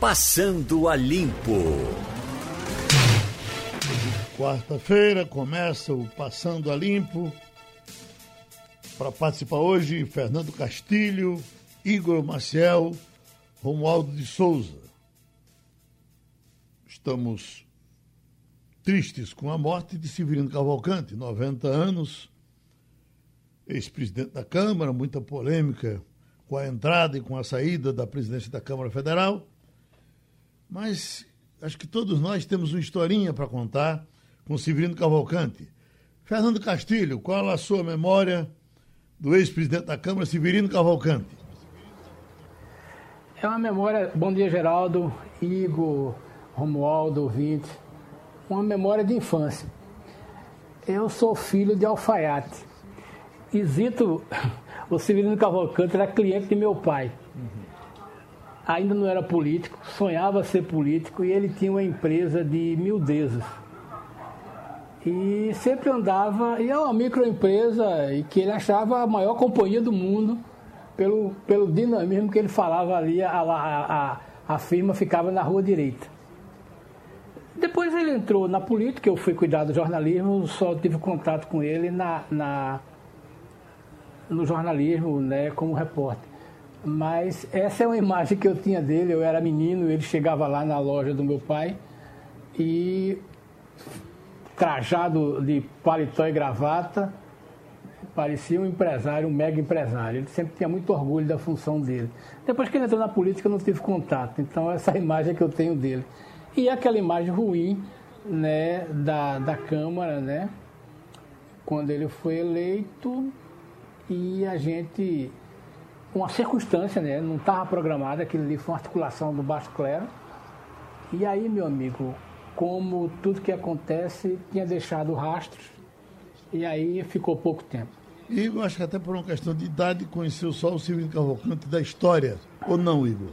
Passando a Limpo. Quarta-feira começa o Passando a Limpo. Para participar hoje, Fernando Castilho, Igor Maciel, Romualdo de Souza. Estamos tristes com a morte de Severino Cavalcante, 90 anos, ex-presidente da Câmara, muita polêmica com a entrada e com a saída da presidência da Câmara Federal. Mas acho que todos nós temos uma historinha para contar com Severino Cavalcante. Fernando Castilho, qual a sua memória do ex-presidente da Câmara, Severino Cavalcante? É uma memória, bom dia Geraldo, Igor, Romualdo, ouvinte, uma memória de infância. Eu sou filho de alfaiate. Isito, o Severino Cavalcante era cliente de meu pai. Ainda não era político, sonhava ser político e ele tinha uma empresa de mildezas. E sempre andava, e é uma microempresa e que ele achava a maior companhia do mundo pelo, pelo dinamismo que ele falava ali, a, a, a, a firma ficava na rua direita. Depois ele entrou na política, eu fui cuidar do jornalismo, só tive contato com ele na, na no jornalismo, né, como repórter. Mas essa é uma imagem que eu tinha dele, eu era menino, ele chegava lá na loja do meu pai e trajado de paletó e gravata, parecia um empresário, um mega empresário. Ele sempre tinha muito orgulho da função dele. Depois que ele entrou na política, eu não tive contato. Então, essa é imagem que eu tenho dele. E aquela imagem ruim né, da, da Câmara, né, quando ele foi eleito e a gente, uma circunstância, né, não estava programada, aquilo ali foi uma articulação do Baixo Clero. E aí, meu amigo, como tudo que acontece tinha deixado rastros, e aí ficou pouco tempo. Eu acho que até por uma questão de idade conheceu só o Silvio Cavalcante da história, ou não, Igor?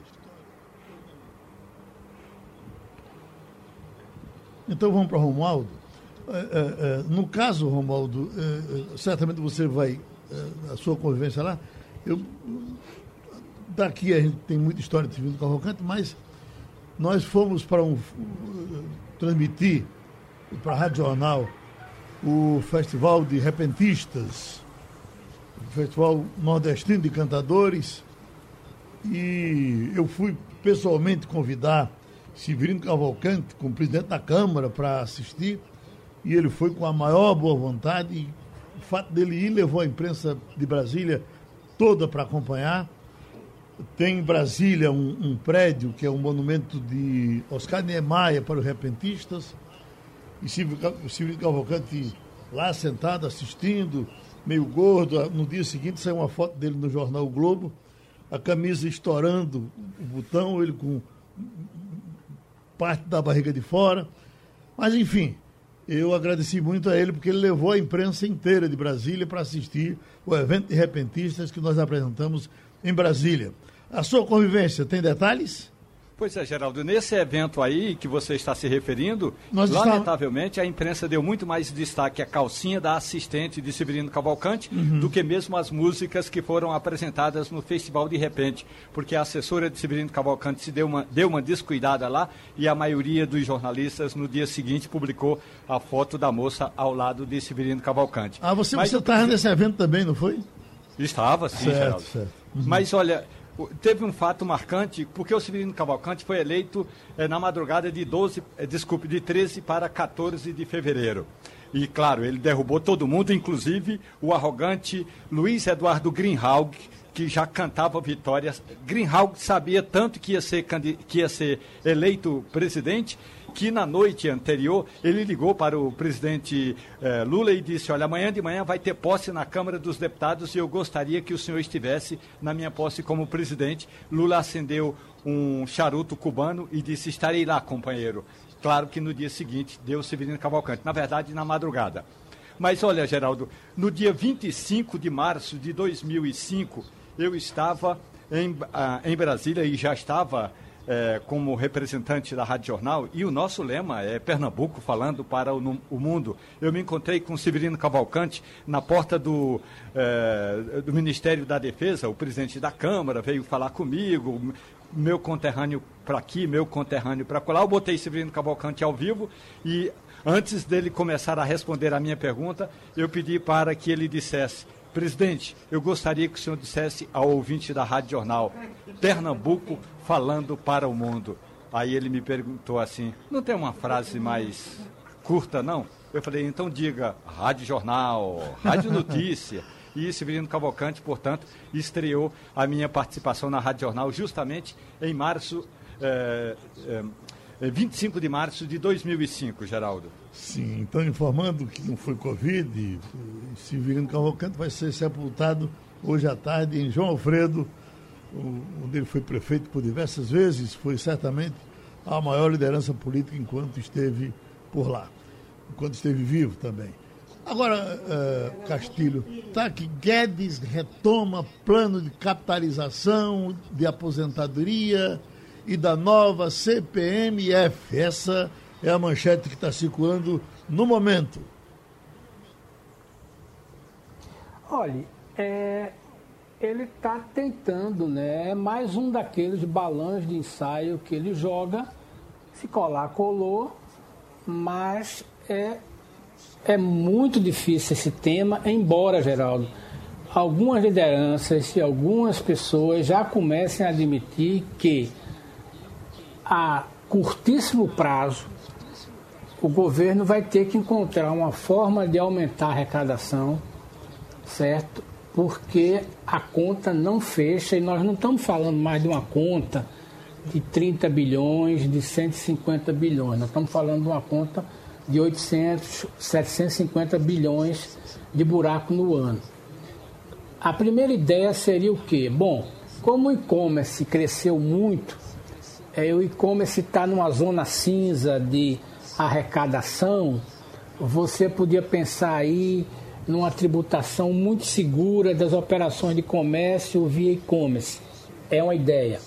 Então vamos para Romualdo. É, é, é, no caso, Romualdo, certamente você vai, a sua convivência lá, eu, daqui a gente tem muita história de Silvio Cavalcante, mas nós fomos para um, transmitir para a Rádio Jornal o Festival de Repentistas, o Festival Nordestino de Cantadores, e eu fui pessoalmente convidar Severino Cavalcante, como presidente da Câmara, para assistir, e ele foi com a maior boa vontade, e o fato dele ir levou a imprensa de Brasília toda para acompanhar. Tem em Brasília um, um, prédio que é um monumento de Oscar Niemeyer para os repentistas, e Silvio Cavalcante lá sentado assistindo, meio gordo. No dia seguinte saiu uma foto dele no jornal o Globo, a camisa estourando o botão, ele com parte da barriga de fora. Mas, enfim, eu agradeci muito a ele porque ele levou a imprensa inteira de Brasília para assistir o evento de repentistas que nós apresentamos em Brasília. A sua convivência tem detalhes? Pois é, Geraldo, nesse evento aí que você está se referindo, Nós lamentavelmente a imprensa deu muito mais destaque à calcinha da assistente de Severino Cavalcante uhum. do que mesmo as músicas que foram apresentadas no Festival de Repente, porque a assessora de Severino Cavalcante se deu uma, deu uma descuidada lá e a maioria dos jornalistas no dia seguinte publicou a foto da moça ao lado de Severino Cavalcante. Ah, você estava nesse evento também, não foi? Estava, sim, certo, Geraldo. Certo. Uhum. Mas olha, teve um fato marcante, porque o Severino Cavalcante foi eleito eh, na madrugada de 12, eh, desculpe, de 13 para 14 de fevereiro. E claro, ele derrubou todo mundo, inclusive o arrogante Luiz Eduardo Greenhalgh, que já cantava vitórias. Greenhalgh sabia tanto que ia ser, que ia ser eleito presidente que na noite anterior ele ligou para o presidente eh, Lula e disse: Olha, amanhã de manhã vai ter posse na Câmara dos Deputados e eu gostaria que o senhor estivesse na minha posse como presidente. Lula acendeu um charuto cubano e disse: Estarei lá, companheiro. Claro que no dia seguinte deu Severino Cavalcante, na verdade, na madrugada. Mas olha, Geraldo, no dia 25 de março de 2005, eu estava em, ah, em Brasília e já estava é, como representante da Rádio Jornal, e o nosso lema é Pernambuco falando para o, o mundo. Eu me encontrei com Severino Cavalcante na porta do, é, do Ministério da Defesa, o presidente da Câmara veio falar comigo, meu conterrâneo para aqui, meu conterrâneo para colar. Eu botei Severino Cavalcante ao vivo e antes dele começar a responder a minha pergunta, eu pedi para que ele dissesse Presidente, eu gostaria que o senhor dissesse ao ouvinte da Rádio Jornal, Pernambuco falando para o mundo. Aí ele me perguntou assim: não tem uma frase mais curta, não? Eu falei: então diga Rádio Jornal, Rádio Notícia. E Severino Cavalcante, portanto, estreou a minha participação na Rádio Jornal justamente em março, é, é, 25 de março de 2005, Geraldo. Sim, então informando que não foi Covid, Severino Cavalcante vai ser sepultado hoje à tarde em João Alfredo, onde ele foi prefeito por diversas vezes, foi certamente a maior liderança política enquanto esteve por lá, enquanto esteve vivo também. Agora, uh, Castilho, tá que Guedes retoma plano de capitalização de aposentadoria e da nova CPMF. Essa é a manchete que está circulando no momento. Olha, é, ele está tentando, né? Mais um daqueles balões de ensaio que ele joga. Se colar, colou, mas é, é muito difícil esse tema, embora, Geraldo, algumas lideranças e algumas pessoas já comecem a admitir que a curtíssimo prazo o governo vai ter que encontrar uma forma de aumentar a arrecadação, certo? Porque a conta não fecha e nós não estamos falando mais de uma conta de 30 bilhões, de 150 bilhões. Nós estamos falando de uma conta de 800, 750 bilhões de buraco no ano. A primeira ideia seria o quê? Bom, como o e-commerce cresceu muito, é, o e-commerce está numa zona cinza de arrecadação, você podia pensar aí numa tributação muito segura das operações de comércio via e-commerce. É uma ideia.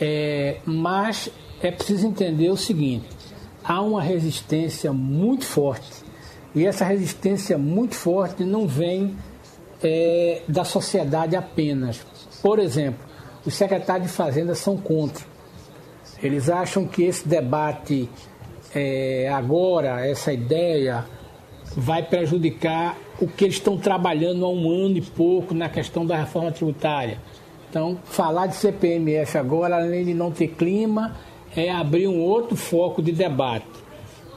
É, mas é preciso entender o seguinte: há uma resistência muito forte, e essa resistência muito forte não vem é, da sociedade apenas. Por exemplo, os secretários de Fazenda são contra. Eles acham que esse debate é, agora, essa ideia, vai prejudicar o que eles estão trabalhando há um ano e pouco na questão da reforma tributária. Então, falar de CPMF agora, além de não ter clima, é abrir um outro foco de debate.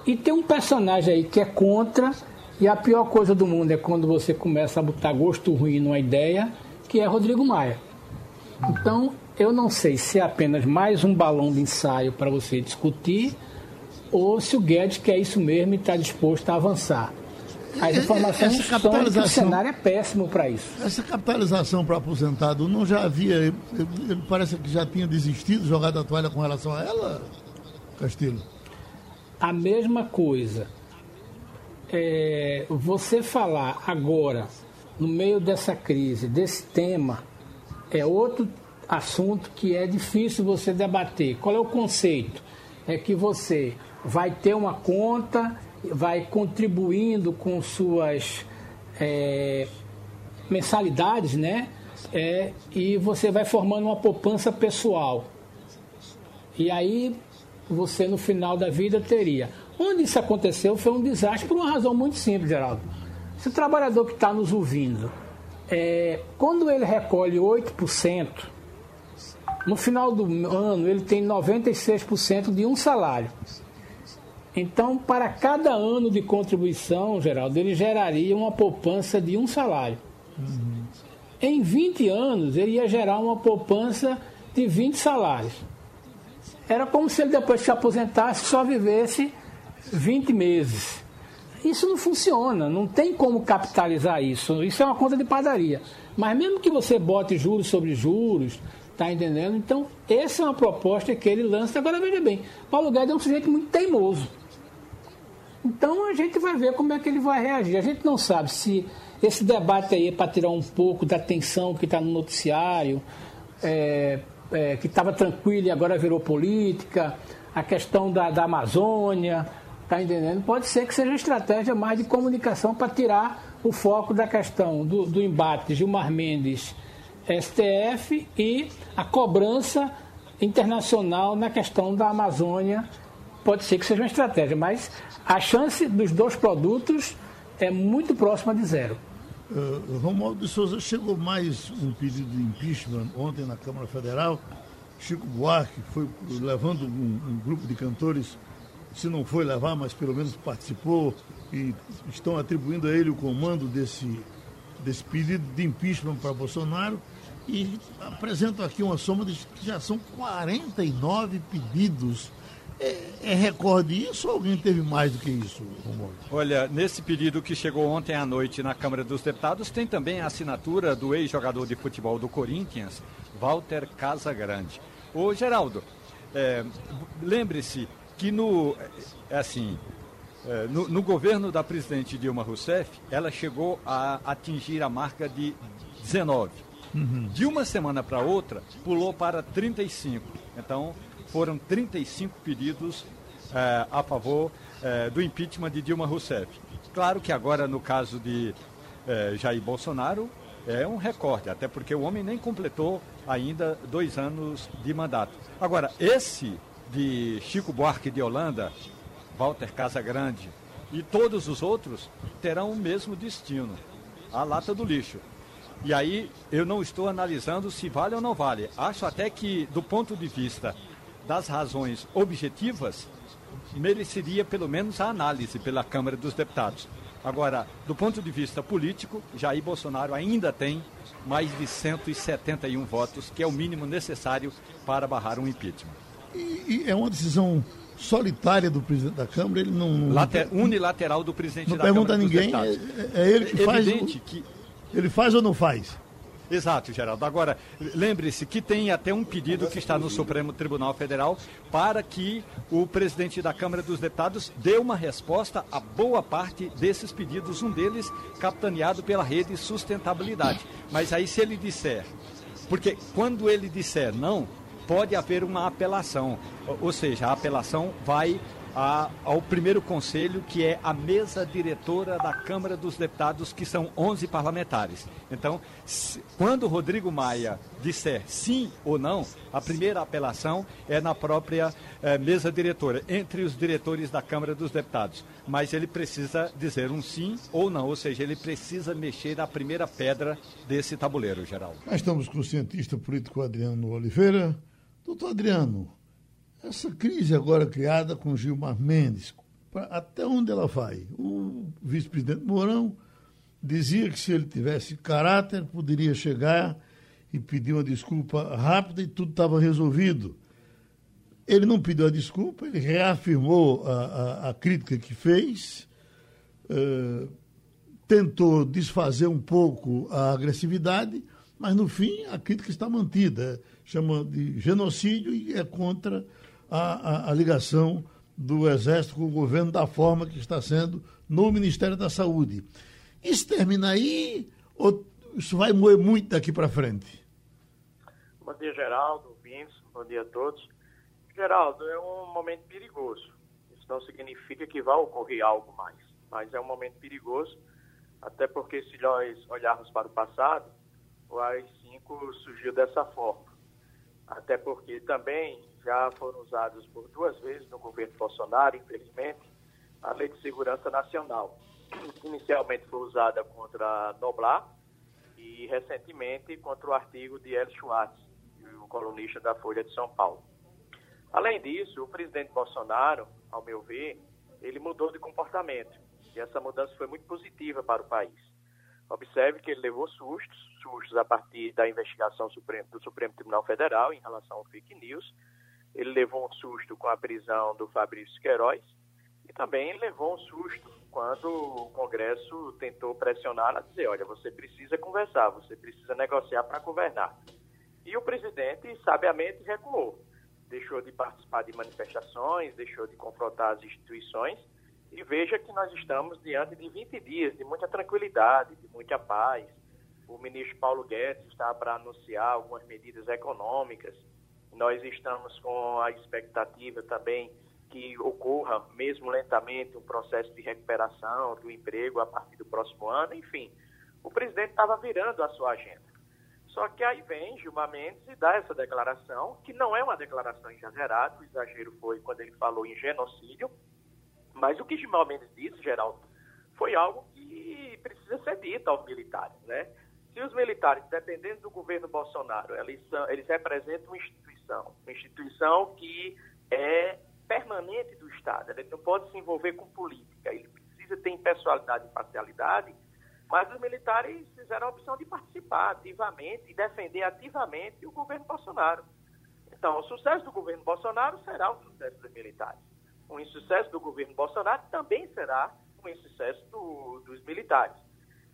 E tem um personagem aí que é contra, e a pior coisa do mundo é quando você começa a botar gosto ruim numa ideia, que é Rodrigo Maia. Então, eu não sei se é apenas mais um balão de ensaio para você discutir ou se o Guedes quer isso mesmo e está disposto a avançar. As informações essa capitalização, o cenário é péssimo para isso. Essa capitalização para aposentado não já havia, parece que já tinha desistido, jogado a toalha com relação a ela, Castilho? A mesma coisa. É, você falar agora, no meio dessa crise, desse tema, é outro assunto que é difícil você debater. Qual é o conceito? É que você vai ter uma conta, vai contribuindo com suas é, mensalidades, né? É, e você vai formando uma poupança pessoal. E aí você no final da vida teria. Onde isso aconteceu foi um desastre por uma razão muito simples, Geraldo. Se o trabalhador que está nos ouvindo, é, quando ele recolhe 8%, no final do ano ele tem 96% de um salário. Então, para cada ano de contribuição, Geraldo, ele geraria uma poupança de um salário. Uhum. Em 20 anos, ele ia gerar uma poupança de 20 salários. Era como se ele depois se aposentasse só vivesse 20 meses. Isso não funciona, não tem como capitalizar isso. Isso é uma conta de padaria. Mas mesmo que você bote juros sobre juros, tá entendendo? Então, essa é uma proposta que ele lança. Agora, veja bem, Paulo Guedes é um sujeito muito teimoso. Então a gente vai ver como é que ele vai reagir. A gente não sabe se esse debate aí é para tirar um pouco da tensão que está no noticiário, é, é, que estava tranquilo e agora virou política, a questão da, da Amazônia, está entendendo? Pode ser que seja estratégia mais de comunicação para tirar o foco da questão do, do embate Gilmar Mendes STF e a cobrança internacional na questão da Amazônia. Pode ser que seja uma estratégia, mas a chance dos dois produtos é muito próxima de zero. Uh, Romualdo de Souza, chegou mais um pedido de impeachment ontem na Câmara Federal. Chico Buarque foi levando um, um grupo de cantores, se não foi levar, mas pelo menos participou, e estão atribuindo a ele o comando desse, desse pedido de impeachment para Bolsonaro. E apresento aqui uma soma de que já são 49 pedidos é, é, recorde isso ou alguém teve mais do que isso, Romualdo? Olha, nesse pedido que chegou ontem à noite na Câmara dos Deputados, tem também a assinatura do ex-jogador de futebol do Corinthians, Walter Casagrande. Ô, Geraldo, é, lembre-se que no, é assim, é, no, no, governo da presidente Dilma Rousseff, ela chegou a atingir a marca de 19. Uhum. De uma semana para outra, pulou para 35. Então, foram 35 pedidos é, a favor é, do impeachment de Dilma Rousseff. Claro que agora, no caso de é, Jair Bolsonaro, é um recorde, até porque o homem nem completou ainda dois anos de mandato. Agora, esse de Chico Buarque de Holanda, Walter Casagrande e todos os outros terão o mesmo destino, a lata do lixo. E aí eu não estou analisando se vale ou não vale. Acho até que, do ponto de vista das razões objetivas, mereceria pelo menos a análise pela Câmara dos Deputados. Agora, do ponto de vista político, Jair Bolsonaro ainda tem mais de 171 votos, que é o mínimo necessário para barrar um impeachment. E, e é uma decisão solitária do presidente da Câmara, ele não. Later, unilateral do presidente não da Câmara. Não pergunta a ninguém, é, é, ele que faz. O, que... Ele faz ou não faz? Exato, Geraldo. Agora, lembre-se que tem até um pedido que está no Supremo Tribunal Federal para que o presidente da Câmara dos Deputados dê uma resposta a boa parte desses pedidos, um deles capitaneado pela rede Sustentabilidade. Mas aí, se ele disser, porque quando ele disser não, pode haver uma apelação, ou seja, a apelação vai a, ao primeiro conselho, que é a mesa diretora da Câmara dos Deputados, que são 11 parlamentares. Então, se, quando Rodrigo Maia disser sim ou não, a primeira apelação é na própria eh, mesa diretora, entre os diretores da Câmara dos Deputados. Mas ele precisa dizer um sim ou não, ou seja, ele precisa mexer a primeira pedra desse tabuleiro, Geraldo. Nós estamos com o cientista político Adriano Oliveira. Doutor Adriano, essa crise agora criada com Gilmar Mendes, até onde ela vai? O vice-presidente Mourão dizia que se ele tivesse caráter, poderia chegar e pedir uma desculpa rápida e tudo estava resolvido. Ele não pediu a desculpa, ele reafirmou a, a, a crítica que fez, uh, tentou desfazer um pouco a agressividade, mas no fim a crítica está mantida. Chama de genocídio e é contra a, a, a ligação do Exército com o governo da forma que está sendo no Ministério da Saúde. Isso termina aí ou isso vai moer muito daqui para frente? Bom dia, Geraldo, Vince, bom dia a todos. Geraldo, é um momento perigoso. Isso não significa que vai ocorrer algo mais, mas é um momento perigoso, até porque se nós olharmos para o passado, o AI-5 surgiu dessa forma. Até porque também já foram usados por duas vezes no governo Bolsonaro, infelizmente, a Lei de Segurança Nacional. Inicialmente foi usada contra Noblar e recentemente contra o artigo de El Schwartz, o colunista da Folha de São Paulo. Além disso, o presidente Bolsonaro, ao meu ver, ele mudou de comportamento e essa mudança foi muito positiva para o país. Observe que ele levou sustos, sustos a partir da investigação do Supremo Tribunal Federal em relação ao fake news, ele levou um susto com a prisão do Fabrício Queiroz e também levou um susto quando o Congresso tentou pressioná-la a dizer, olha, você precisa conversar, você precisa negociar para governar. E o presidente, sabiamente, recuou. Deixou de participar de manifestações, deixou de confrontar as instituições e veja que nós estamos diante de 20 dias de muita tranquilidade, de muita paz. O ministro Paulo Guedes está para anunciar algumas medidas econômicas, nós estamos com a expectativa também que ocorra, mesmo lentamente, um processo de recuperação do emprego a partir do próximo ano. Enfim, o presidente estava virando a sua agenda. Só que aí vem Gilmar Mendes e dá essa declaração, que não é uma declaração exagerada, o exagero foi quando ele falou em genocídio, mas o que Gilmar Mendes disse, Geraldo, foi algo que precisa ser dito aos militares, né? Se os militares, dependendo do governo Bolsonaro, eles, são, eles representam instituição, uma instituição que é permanente do Estado, ele não pode se envolver com política, ele precisa ter impessoalidade e parcialidade, mas os militares fizeram a opção de participar ativamente e defender ativamente o governo Bolsonaro. Então, o sucesso do governo Bolsonaro será o sucesso dos militares. O insucesso do governo Bolsonaro também será o insucesso do, dos militares.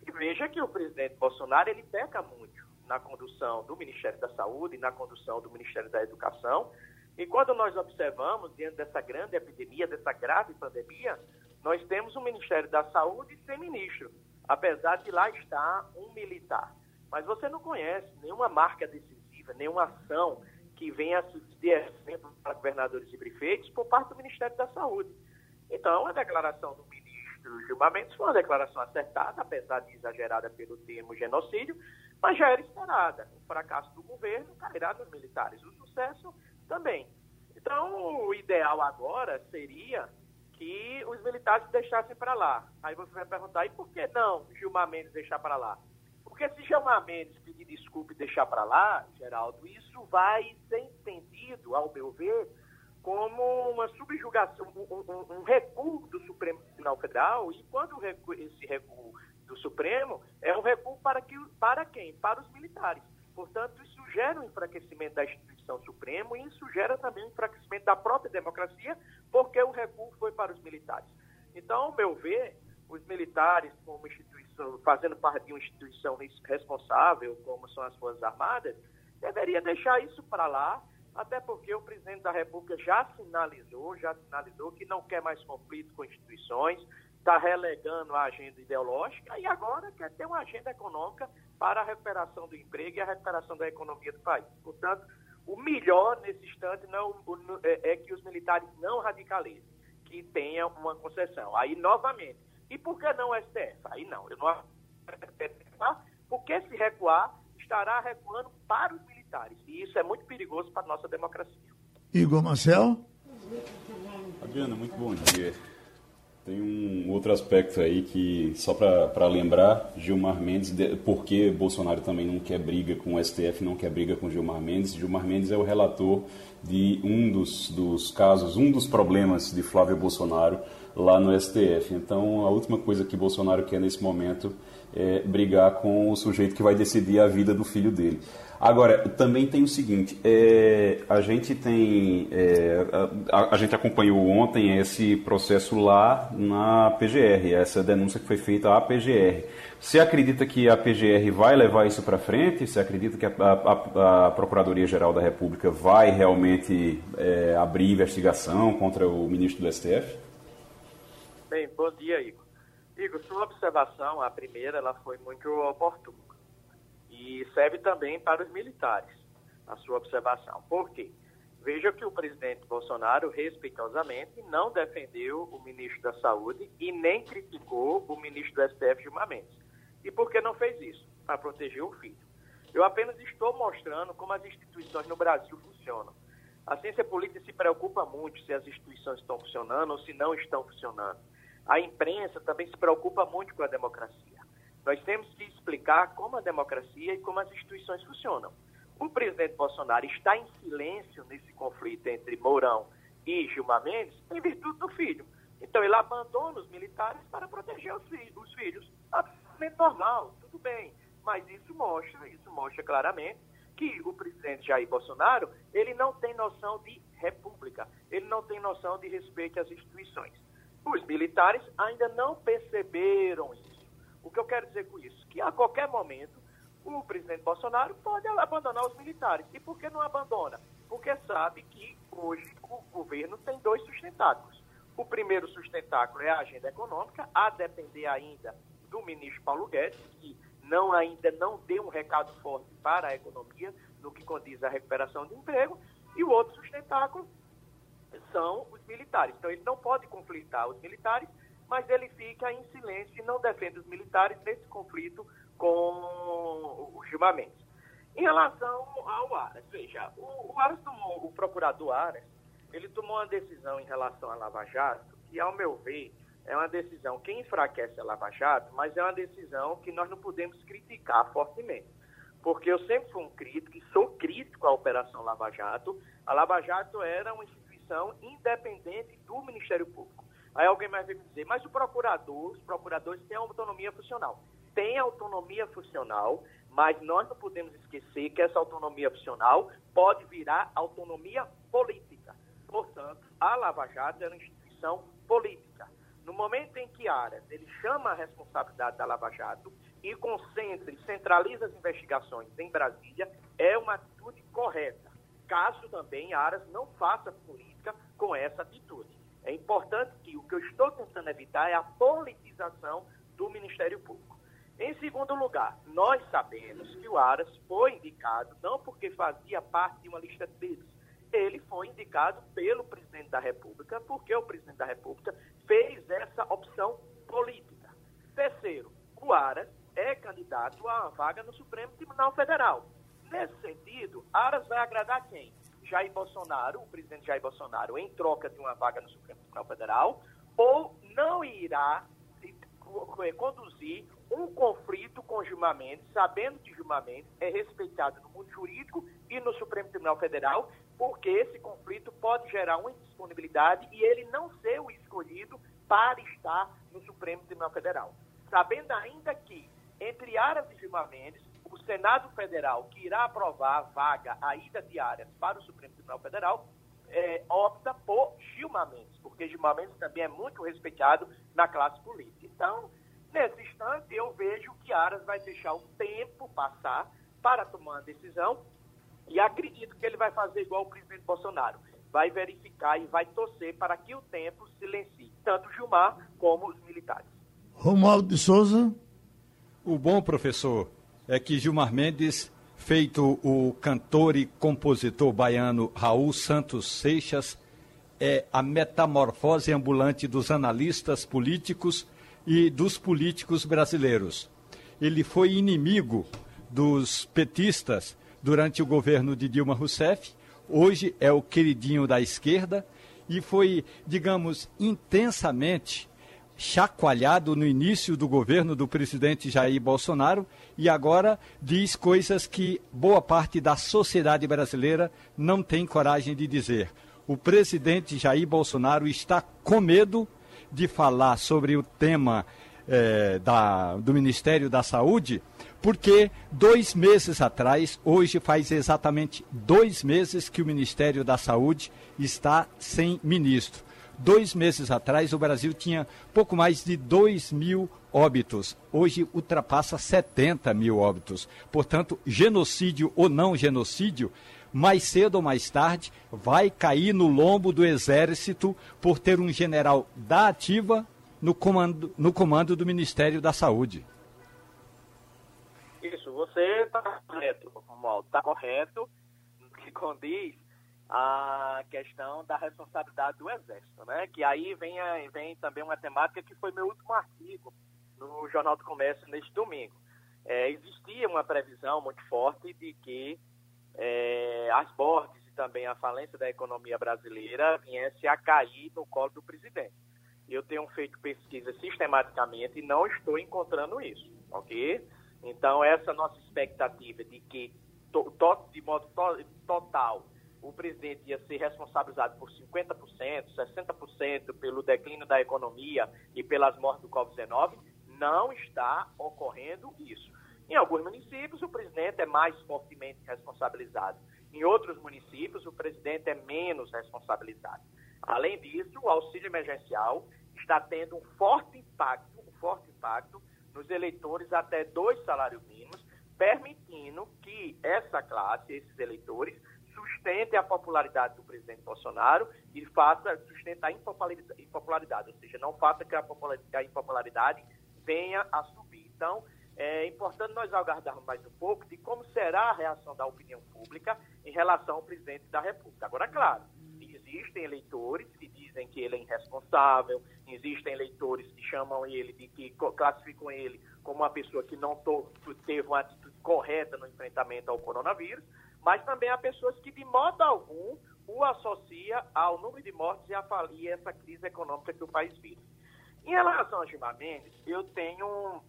E veja que o presidente Bolsonaro ele peca muito na condução do Ministério da Saúde, na condução do Ministério da Educação. E quando nós observamos, diante dessa grande epidemia, dessa grave pandemia, nós temos um Ministério da Saúde sem ministro apesar de lá estar um militar. Mas você não conhece nenhuma marca decisiva, nenhuma ação que venha a de exemplo para governadores e prefeitos por parte do Ministério da Saúde. Então, a declaração do ministro Gilmar Mendes foi uma declaração acertada, apesar de exagerada pelo termo genocídio, mas já era esperada. O fracasso do governo cairá nos militares, o sucesso também. Então, o ideal agora seria que os militares deixassem para lá. Aí você vai perguntar, e por que não Gilmar Mendes deixar para lá? Porque se Gilmar Mendes pedir desculpa e deixar para lá, Geraldo, isso vai ser entendido, ao meu ver, como uma subjugação, um, um, um recuo do Supremo Tribunal Federal, e quando esse recuo do Supremo é um recuo para, que, para quem? Para os militares. Portanto, isso gera um enfraquecimento da instituição Supremo e isso gera também um enfraquecimento da própria democracia, porque o recuo foi para os militares. Então, ao meu ver, os militares, como instituição, fazendo parte de uma instituição responsável, como são as Forças Armadas, deveria deixar isso para lá, até porque o presidente da República já sinalizou, já sinalizou que não quer mais conflito com instituições, está relegando a agenda ideológica e agora quer ter uma agenda econômica para a recuperação do emprego e a recuperação da economia do país. Portanto, o melhor nesse instante não, é, é que os militares não radicalizem, que tenham uma concessão. Aí, novamente, e por que não o STF? Aí não, eu não porque se recuar, estará recuando para os militares. E isso é muito perigoso para a nossa democracia. Igor Marcel? Adriana, muito bom dia. Tem um outro aspecto aí que, só para lembrar, Gilmar Mendes, de, porque Bolsonaro também não quer briga com o STF, não quer briga com Gilmar Mendes. Gilmar Mendes é o relator de um dos, dos casos, um dos problemas de Flávio Bolsonaro lá no STF. Então, a última coisa que Bolsonaro quer nesse momento é brigar com o sujeito que vai decidir a vida do filho dele. Agora, também tem o seguinte, é, a gente tem, é, a, a, gente acompanhou ontem esse processo lá na PGR, essa denúncia que foi feita à PGR. Você acredita que a PGR vai levar isso para frente? Você acredita que a, a, a Procuradoria-Geral da República vai realmente é, abrir investigação contra o ministro do STF? Bem, bom dia, Igor. Igor, sua observação, a primeira, ela foi muito oportuna e serve também para os militares, a sua observação. Por quê? Veja que o presidente Bolsonaro, respeitosamente, não defendeu o ministro da Saúde e nem criticou o ministro do STF, Gilmar Mendes. E por que não fez isso? Para proteger o filho. Eu apenas estou mostrando como as instituições no Brasil funcionam. A ciência política se preocupa muito se as instituições estão funcionando ou se não estão funcionando. A imprensa também se preocupa muito com a democracia. Nós temos que explicar como a democracia e como as instituições funcionam. O presidente Bolsonaro está em silêncio nesse conflito entre Mourão e Gilmar Mendes em virtude do filho. Então ele abandona os militares para proteger os filhos. Os filhos. Absolutamente normal, tudo bem. Mas isso mostra, isso mostra claramente que o presidente Jair Bolsonaro, ele não tem noção de república, ele não tem noção de respeito às instituições. Os militares ainda não perceberam isso. O que eu quero dizer com isso? Que a qualquer momento o presidente Bolsonaro pode abandonar os militares. E por que não abandona? Porque sabe que hoje o governo tem dois sustentáculos. O primeiro sustentáculo é a agenda econômica, a depender ainda do ministro Paulo Guedes, que não ainda não deu um recado forte para a economia no que condiz à recuperação de emprego, e o outro sustentáculo são os militares. Então ele não pode conflitar os militares mas ele fica em silêncio e não defende os militares nesse conflito com o Gilmar. Em relação ao Aras, veja, o, o Aras tomou, o procurador Aras, ele tomou uma decisão em relação à Lava Jato, que, ao meu ver, é uma decisão que enfraquece a Lava Jato, mas é uma decisão que nós não podemos criticar fortemente. Porque eu sempre fui um crítico, e sou crítico à Operação Lava Jato. A Lava Jato era uma independente do Ministério Público. Aí alguém mais vai me dizer, mas o procurador, os procuradores têm autonomia funcional. Tem autonomia funcional, mas nós não podemos esquecer que essa autonomia funcional pode virar autonomia política. Portanto, a Lava Jato era uma instituição política. No momento em que Aras ele chama a responsabilidade da Lava Jato e concentra e centraliza as investigações em Brasília, é uma atitude correta. Caso também Aras não faça política com essa atitude. É importante que o que eu estou tentando evitar é a politização do Ministério Público. Em segundo lugar, nós sabemos que o Aras foi indicado não porque fazia parte de uma lista deles, ele foi indicado pelo presidente da República, porque o presidente da República fez essa opção política. Terceiro, o Aras é candidato a uma vaga no Supremo Tribunal Federal. Nesse sentido, Aras vai agradar quem? Jair Bolsonaro, o presidente Jair Bolsonaro, em troca de uma vaga no Supremo Tribunal Federal, ou não irá conduzir um conflito com Gilmar Mendes, sabendo que Gilmar Mendes é respeitado no mundo jurídico e no Supremo Tribunal Federal, porque esse conflito pode gerar uma indisponibilidade e ele não ser o escolhido para estar no Supremo Tribunal Federal. Sabendo ainda que, entre Aras e Gilmar Mendes, Senado Federal, que irá aprovar a vaga, a ida de Aras para o Supremo Tribunal Federal, é, opta por Gilmar Mendes, porque Gilmar Mendes também é muito respeitado na classe política. Então, nesse instante, eu vejo que Aras vai deixar o tempo passar para tomar uma decisão e acredito que ele vai fazer igual o presidente Bolsonaro. Vai verificar e vai torcer para que o tempo silencie tanto Gilmar como os militares. Romualdo de Souza. O bom, professor, é que Gilmar Mendes, feito o cantor e compositor baiano Raul Santos Seixas, é a metamorfose ambulante dos analistas políticos e dos políticos brasileiros. Ele foi inimigo dos petistas durante o governo de Dilma Rousseff, hoje é o queridinho da esquerda e foi, digamos, intensamente chacoalhado no início do governo do presidente Jair Bolsonaro e agora diz coisas que boa parte da sociedade brasileira não tem coragem de dizer. O presidente Jair Bolsonaro está com medo de falar sobre o tema eh, da, do Ministério da Saúde, porque dois meses atrás, hoje faz exatamente dois meses que o Ministério da Saúde está sem ministro. Dois meses atrás, o Brasil tinha pouco mais de 2 mil óbitos. Hoje ultrapassa 70 mil óbitos. Portanto, genocídio ou não genocídio, mais cedo ou mais tarde, vai cair no lombo do Exército por ter um general da ativa no comando, no comando do Ministério da Saúde. Isso, você está correto, Romualdo, está correto no que condiz a questão da responsabilidade do Exército, né? Que aí vem, vem também uma temática que foi meu último artigo no Jornal do Comércio neste domingo. É, existia uma previsão muito forte de que é, as mortes e também a falência da economia brasileira viesse a cair no colo do presidente. Eu tenho feito pesquisa sistematicamente e não estou encontrando isso, ok? Então, essa nossa expectativa de que, to, to, de modo to, total, o presidente ia ser responsabilizado por 50%, 60% pelo declínio da economia e pelas mortes do Covid-19, não está ocorrendo isso. Em alguns municípios, o presidente é mais fortemente responsabilizado. Em outros municípios, o presidente é menos responsabilizado. Além disso, o auxílio emergencial está tendo um forte impacto, um forte impacto nos eleitores até dois salários mínimos, permitindo que essa classe, esses eleitores, sustente a popularidade do presidente Bolsonaro e faça sustentar a impopularidade, ou seja, não faça que a impopularidade venha a subir. Então, é importante nós aguardarmos mais um pouco de como será a reação da opinião pública em relação ao presidente da República. Agora, claro, existem eleitores que dizem que ele é irresponsável, existem eleitores que chamam ele, de que classificam ele como uma pessoa que não teve uma atitude correta no enfrentamento ao coronavírus, mas também há pessoas que, de modo algum, o associa ao número de mortes e a falir essa crise econômica que o país vive. Em relação a Gilmar Mendes, eu tenho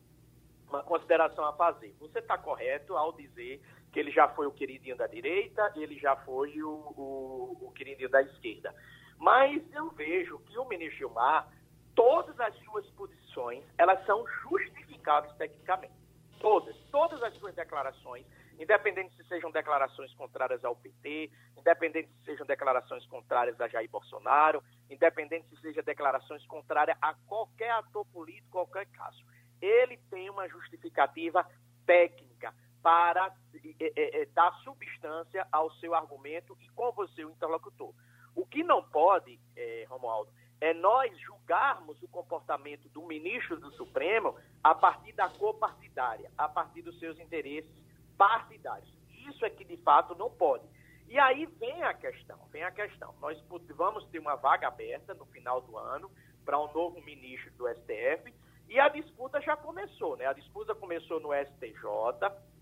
uma consideração a fazer. Você está correto ao dizer que ele já foi o queridinho da direita, ele já foi o, o, o queridinho da esquerda. Mas eu vejo que o ministro Gilmar, todas as suas posições, elas são justificáveis tecnicamente. Todas, todas as suas declarações, independente se sejam declarações contrárias ao PT, independente se sejam declarações contrárias a Jair Bolsonaro, independente se sejam declarações contrárias a qualquer ator político, qualquer caso. Ele tem uma justificativa técnica para é, é, dar substância ao seu argumento e com você, o interlocutor. O que não pode, é, Romualdo, é nós julgarmos o comportamento do ministro do Supremo a partir da cor partidária, a partir dos seus interesses partidários. Isso é que de fato não pode. E aí vem a questão, vem a questão. Nós vamos ter uma vaga aberta no final do ano para um novo ministro do STF e a disputa já começou, né? A disputa começou no STJ,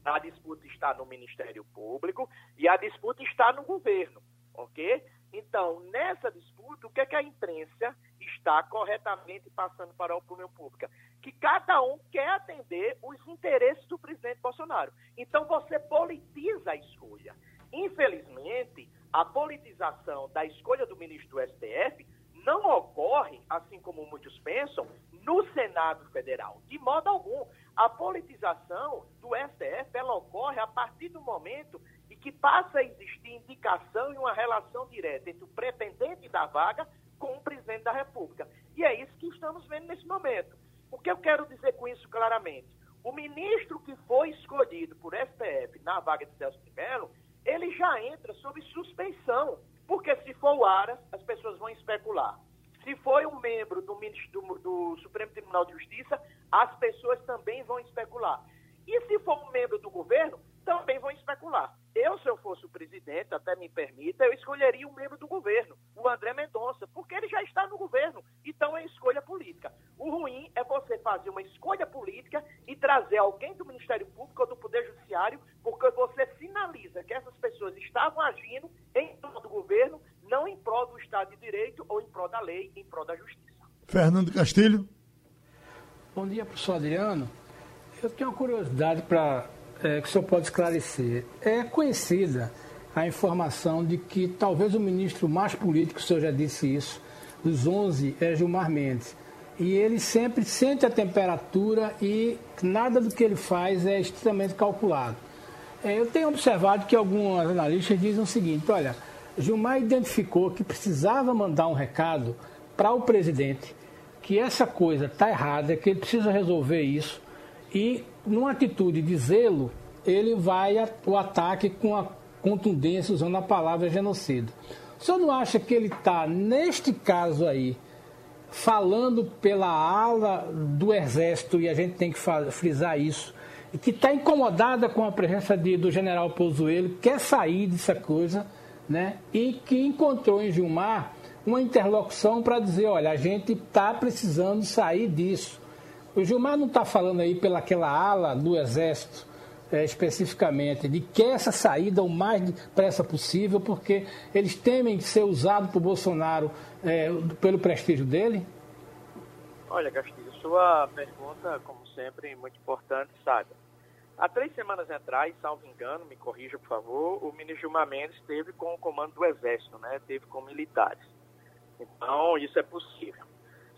a disputa está no Ministério Público e a disputa está no governo, ok? Então, nessa disputa, o que, é que a imprensa está corretamente passando para a opinião pública? Que cada um quer atender os interesses do presidente Bolsonaro. Então, você politiza a escolha. Infelizmente, a politização da escolha do ministro do STF não ocorre, assim como muitos pensam, no Senado Federal. De modo algum. A politização do STF ela ocorre a partir do momento que passa a existir indicação e uma relação direta entre o pretendente da vaga com o presidente da República. E é isso que estamos vendo nesse momento. O que eu quero dizer com isso claramente? O ministro que foi escolhido por STF na vaga de Celso de Mello, ele já entra sob suspeição, porque se for o Aras, as pessoas vão especular. Se foi um membro do, do, do Supremo Tribunal de Justiça, as pessoas também vão especular. E se for um membro do governo, também vão especular. Eu, se eu fosse o presidente, até me permita, eu escolheria um membro do governo, o André Mendonça, porque ele já está no governo, então é escolha política. O ruim é você fazer uma escolha política e trazer alguém do Ministério Público ou do Poder Judiciário, porque você sinaliza que essas pessoas estavam agindo em prol do governo, não em prol do Estado de Direito ou em prol da lei, em prol da justiça. Fernando Castilho. Bom dia, professor Adriano. Eu tenho uma curiosidade para é, que o senhor pode esclarecer. É conhecida a informação de que talvez o ministro mais político, o senhor já disse isso, dos 11 é Gilmar Mendes. E ele sempre sente a temperatura e nada do que ele faz é extremamente calculado. É, eu tenho observado que alguns analistas dizem o seguinte: olha, Gilmar identificou que precisava mandar um recado para o presidente que essa coisa está errada, que ele precisa resolver isso e, numa atitude de zelo, ele vai o ataque com a contundência usando a palavra genocídio. O senhor não acha que ele está, neste caso aí, falando pela ala do Exército, e a gente tem que frisar isso, que está incomodada com a presença de, do general Pozuelo, quer sair dessa coisa, né? e que encontrou em Gilmar uma interlocução para dizer, olha, a gente está precisando sair disso. O Gilmar não está falando aí pelaquela ala do Exército, é, especificamente, de que essa saída o mais depressa possível, porque eles temem ser usados por Bolsonaro é, pelo prestígio dele? Olha, Castilho, sua pergunta, como sempre, muito importante, sabe? Há três semanas atrás, salvo engano, me corrija, por favor, o ministro Gilmar Mendes esteve com o comando do Exército, né? Teve com militares. Então, isso é possível.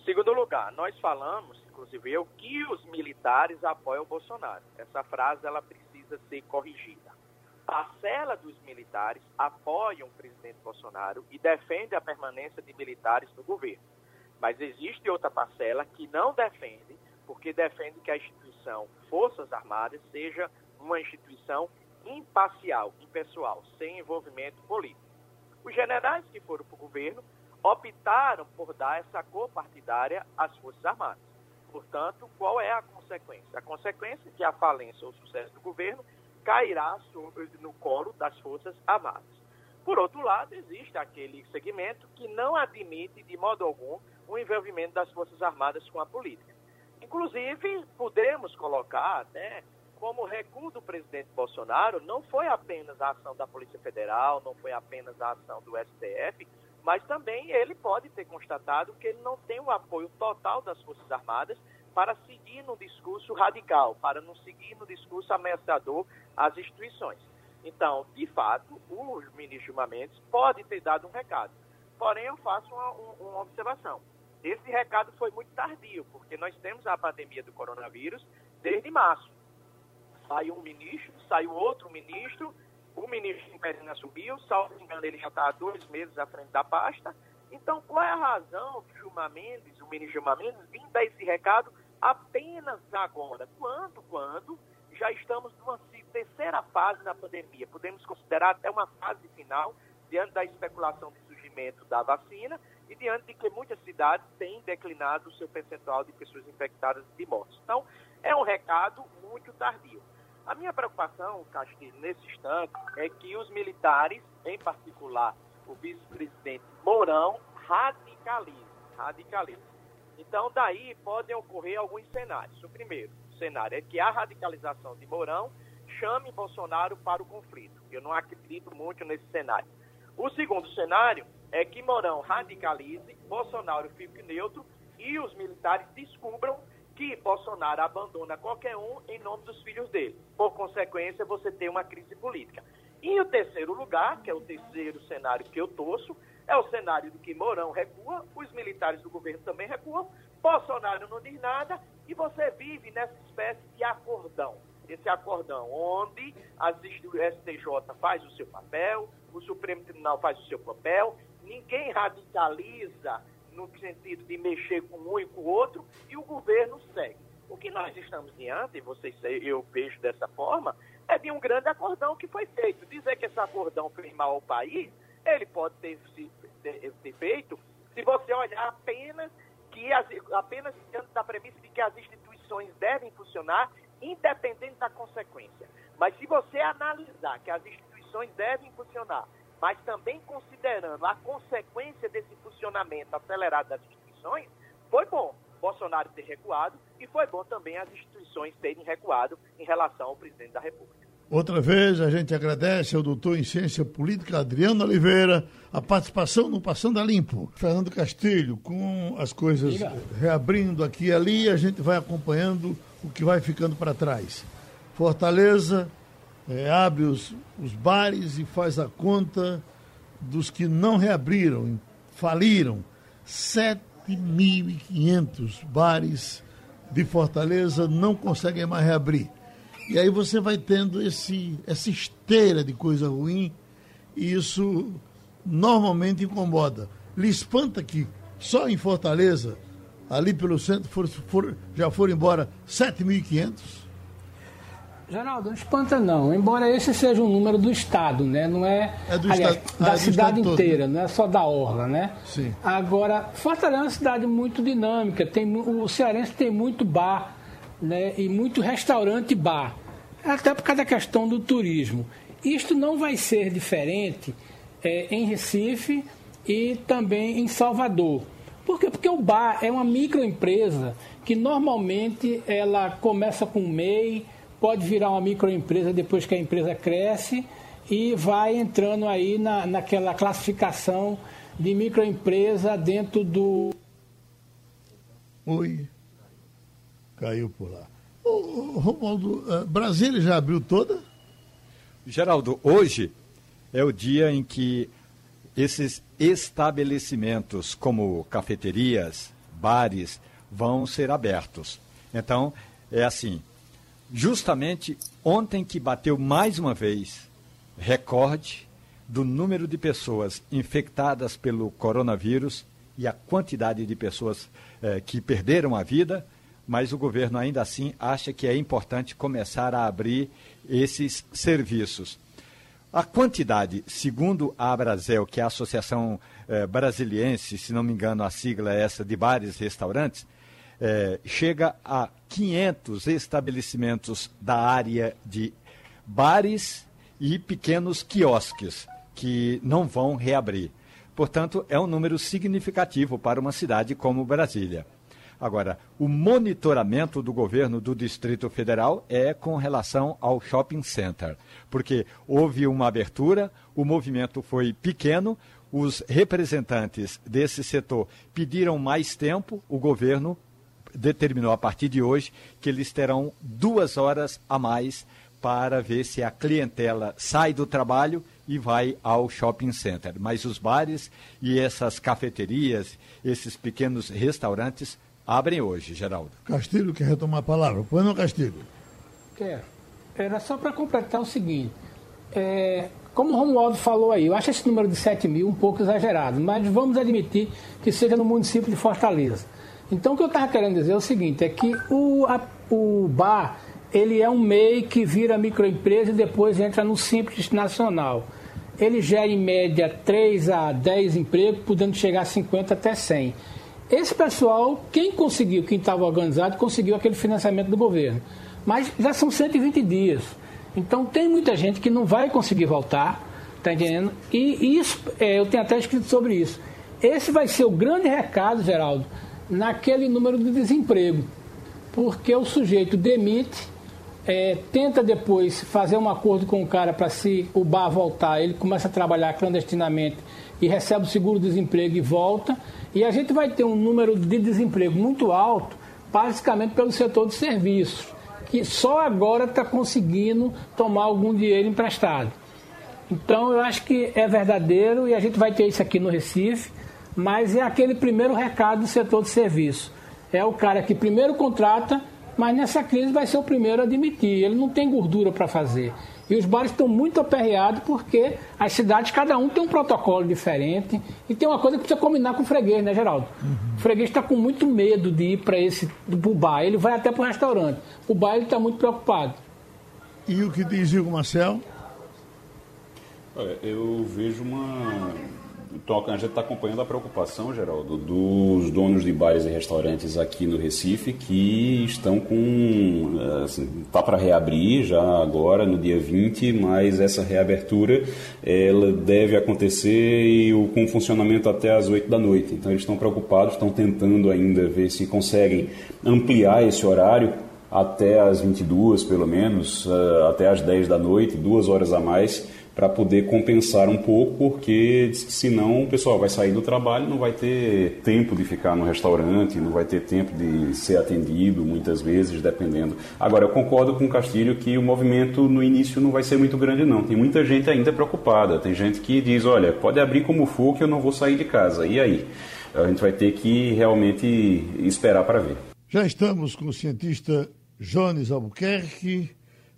Segundo lugar, nós falamos, inclusive eu, que os militares apoiam o Bolsonaro. Essa frase ela precisa ser corrigida. Parcela dos militares apoiam o presidente Bolsonaro e defende a permanência de militares no governo. Mas existe outra parcela que não defende, porque defende que a instituição Forças Armadas seja uma instituição imparcial, impessoal, sem envolvimento político. Os generais que foram para o governo optaram por dar essa cor partidária às Forças Armadas. Portanto, qual é a consequência? A consequência é que a falência ou sucesso do governo cairá sobre, no colo das Forças Armadas. Por outro lado, existe aquele segmento que não admite de modo algum o envolvimento das Forças Armadas com a política. Inclusive, podemos colocar até como recuo do presidente Bolsonaro não foi apenas a ação da Polícia Federal, não foi apenas a ação do STF, mas também ele pode ter constatado que ele não tem o apoio total das Forças Armadas para seguir no discurso radical, para não seguir no discurso ameaçador às instituições. Então, de fato, o ministro Mendes pode ter dado um recado. Porém, eu faço uma, uma observação. Esse recado foi muito tardio, porque nós temos a pandemia do coronavírus desde março. Saiu um ministro, saiu outro ministro, o ministro interino assumiu, salvo engano, ele já está há dois meses à frente da pasta. Então, qual é a razão do Gilmar Mendes, o ministro Gilmar Mendes, vir dar esse recado apenas agora? Quando, quando já estamos numa terceira fase da pandemia. Podemos considerar até uma fase final, diante da especulação de surgimento da vacina e diante de que muitas cidades têm declinado o seu percentual de pessoas infectadas e de mortes. Então, é um recado muito tardio. A minha preocupação, Castilho, nesse instante, é que os militares, em particular o vice-presidente Mourão, radicalizem. radicalizem. Então, daí podem ocorrer alguns cenários. O primeiro cenário é que a radicalização de Mourão chame Bolsonaro para o conflito. Eu não acredito muito nesse cenário. O segundo cenário é que Mourão radicalize, Bolsonaro fique neutro e os militares descubram que Bolsonaro abandona qualquer um em nome dos filhos dele. Por consequência, você tem uma crise política. E o terceiro lugar, que é o terceiro cenário que eu torço, é o cenário de que Mourão recua, os militares do governo também recuam, Bolsonaro não diz nada e você vive nessa espécie de acordão. Esse acordão onde o STJ faz o seu papel, o Supremo Tribunal faz o seu papel, ninguém radicaliza no sentido de mexer com um e com o outro e o governo segue. O que nós estamos diante, vocês, eu vejo dessa forma, é de um grande acordão que foi feito. Dizer que esse acordão fez mal ao país, ele pode ter, ter, ter feito se você olhar apenas que as, apenas diante da premissa de que as instituições devem funcionar independente da consequência. Mas se você analisar que as instituições devem funcionar, mas também considerando a consequência desse funcionamento acelerado das instituições, foi bom Bolsonaro ter recuado e foi bom também as instituições terem recuado em relação ao presidente da República. Outra vez, a gente agradece ao doutor em Ciência Política, Adriano Oliveira, a participação no Passando a Limpo. Fernando Castilho, com as coisas reabrindo aqui e ali, a gente vai acompanhando o que vai ficando para trás. Fortaleza é, abre os, os bares e faz a conta dos que não reabriram, faliram. 7.500 bares de Fortaleza não conseguem mais reabrir. E aí você vai tendo esse, essa esteira de coisa ruim e isso normalmente incomoda. Lhe espanta que só em Fortaleza, ali pelo centro, for, for, já foram embora 7.500? Geraldo, não espanta não. Embora esse seja um número do Estado, né? Não é, é aliás, estado, da é cidade inteira, todo. não é só da Orla, né? Sim. Agora, Fortaleza é uma cidade muito dinâmica. Tem, o cearense tem muito bar né? e muito restaurante bar. Até por causa da questão do turismo. Isto não vai ser diferente é, em Recife e também em Salvador. Por quê? Porque o bar é uma microempresa que normalmente ela começa com MEI, pode virar uma microempresa depois que a empresa cresce e vai entrando aí na, naquela classificação de microempresa dentro do. Oi. Caiu por lá. Ô, Romualdo, uh, Brasília já abriu toda? Geraldo, hoje é o dia em que esses estabelecimentos, como cafeterias, bares, vão ser abertos. Então, é assim, justamente ontem que bateu mais uma vez recorde do número de pessoas infectadas pelo coronavírus e a quantidade de pessoas eh, que perderam a vida, mas o governo ainda assim acha que é importante começar a abrir esses serviços. A quantidade, segundo a Abrazel, que é a Associação eh, Brasiliense, se não me engano a sigla é essa, de bares e restaurantes, eh, chega a 500 estabelecimentos da área de bares e pequenos quiosques. que não vão reabrir. Portanto, é um número significativo para uma cidade como Brasília. Agora, o monitoramento do governo do Distrito Federal é com relação ao shopping center, porque houve uma abertura, o movimento foi pequeno, os representantes desse setor pediram mais tempo, o governo determinou a partir de hoje que eles terão duas horas a mais para ver se a clientela sai do trabalho e vai ao shopping center. Mas os bares e essas cafeterias, esses pequenos restaurantes abrem hoje, Geraldo. Castilho quer retomar a palavra. Pois não, Castilho? Quero. Era só para completar o seguinte. É, como o Romualdo falou aí, eu acho esse número de 7 mil um pouco exagerado, mas vamos admitir que seja no município de Fortaleza. Então, o que eu estava querendo dizer é o seguinte, é que o, a, o bar, ele é um MEI que vira microempresa e depois entra no Simples Nacional. Ele gera, em média, 3 a 10 empregos, podendo chegar a 50 até 100. Esse pessoal, quem conseguiu, quem estava organizado, conseguiu aquele financiamento do governo. Mas já são 120 dias. Então tem muita gente que não vai conseguir voltar, tá entendendo? E isso, é, eu tenho até escrito sobre isso. Esse vai ser o grande recado, Geraldo, naquele número de desemprego. Porque o sujeito demite, é, tenta depois fazer um acordo com o cara para se o bar voltar, ele começa a trabalhar clandestinamente e recebe o seguro-desemprego e volta. E a gente vai ter um número de desemprego muito alto, basicamente pelo setor de serviços, que só agora está conseguindo tomar algum dinheiro emprestado. Então eu acho que é verdadeiro e a gente vai ter isso aqui no Recife, mas é aquele primeiro recado do setor de serviço. É o cara que primeiro contrata, mas nessa crise vai ser o primeiro a admitir. Ele não tem gordura para fazer. E os bares estão muito aperreados porque as cidades, cada um tem um protocolo diferente. E tem uma coisa que precisa combinar com o freguês, né, Geraldo? Uhum. O freguês está com muito medo de ir para esse pro bar. Ele vai até para o restaurante. O bar ele está muito preocupado. E o que diz Igor Marcel? Olha, eu vejo uma a gente está acompanhando a preocupação, Geraldo, dos donos de bares e restaurantes aqui no Recife que estão com. Assim, tá para reabrir já agora, no dia 20, mas essa reabertura ela deve acontecer com funcionamento até às 8 da noite. Então eles estão preocupados, estão tentando ainda ver se conseguem ampliar esse horário até às 22, pelo menos, eh, até às 10 da noite, duas horas a mais para poder compensar um pouco, porque senão o pessoal vai sair do trabalho, não vai ter tempo de ficar no restaurante, não vai ter tempo de ser atendido, muitas vezes, dependendo. Agora, eu concordo com o Castilho que o movimento no início não vai ser muito grande, não. Tem muita gente ainda preocupada, tem gente que diz: olha, pode abrir como for que eu não vou sair de casa. E aí? A gente vai ter que realmente esperar para ver. Já estamos com o cientista Jones Albuquerque,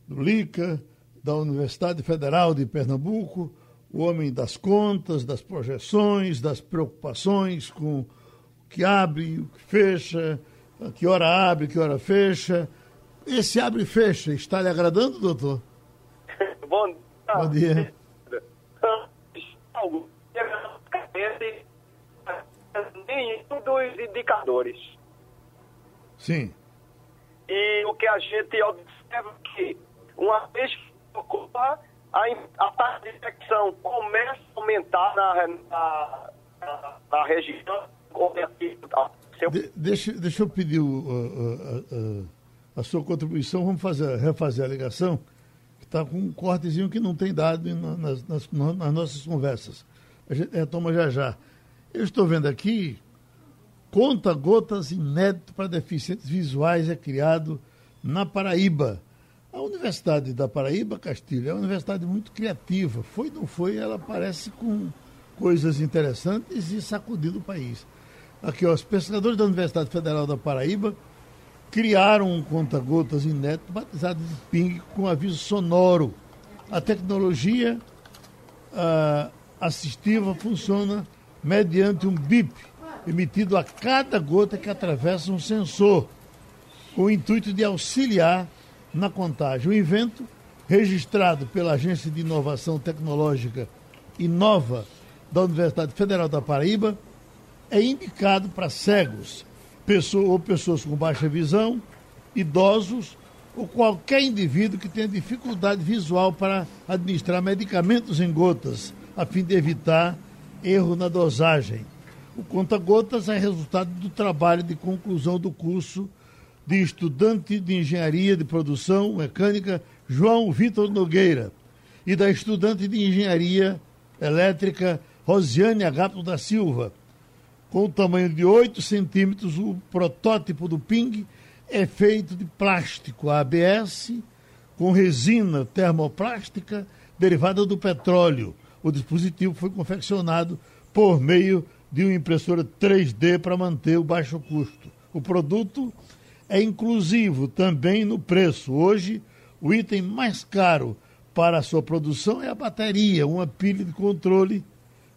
do LICA da Universidade Federal de Pernambuco, o homem das contas, das projeções, das preocupações com o que abre, o que fecha, que hora abre, que hora fecha. Esse abre e fecha está lhe agradando, doutor? Bom, Bom dia. Nenhum dos indicadores. Sim. E o que a gente observa é que, uma vez que ocorra, a, a taxa de infecção começa a aumentar na, na, na, região. De, deixa, deixa eu pedir o, a, sua contribuição. Vamos fazer, refazer a ligação, que está com um cortezinho que não tem dado nas, nas, nas nossas conversas. A gente retoma já já. Eu estou vendo aqui, conta-gotas inédito para deficientes visuais é criado na Paraíba. A Universidade da Paraíba, Castilho, é uma universidade muito criativa. Foi, não foi, ela parece com coisas interessantes e sacudindo o país. Aqui, ó, os pesquisadores da Universidade Federal da Paraíba criaram um conta-gotas inédito batizado de ping com aviso sonoro. A tecnologia uh, assistiva funciona mediante um bip emitido a cada gota que atravessa um sensor, com o intuito de auxiliar na contagem. O evento, registrado pela Agência de Inovação Tecnológica Inova da Universidade Federal da Paraíba, é indicado para cegos, pessoa, ou pessoas com baixa visão, idosos ou qualquer indivíduo que tenha dificuldade visual para administrar medicamentos em gotas, a fim de evitar erro na dosagem. O conta-gotas é resultado do trabalho de conclusão do curso de estudante de engenharia de produção mecânica João Vitor Nogueira e da estudante de engenharia elétrica Rosiane Agato da Silva. Com o tamanho de 8 centímetros, o protótipo do Ping é feito de plástico ABS com resina termoplástica derivada do petróleo. O dispositivo foi confeccionado por meio de uma impressora 3D para manter o baixo custo. O produto é inclusivo também no preço. Hoje, o item mais caro para a sua produção é a bateria, uma pilha de controle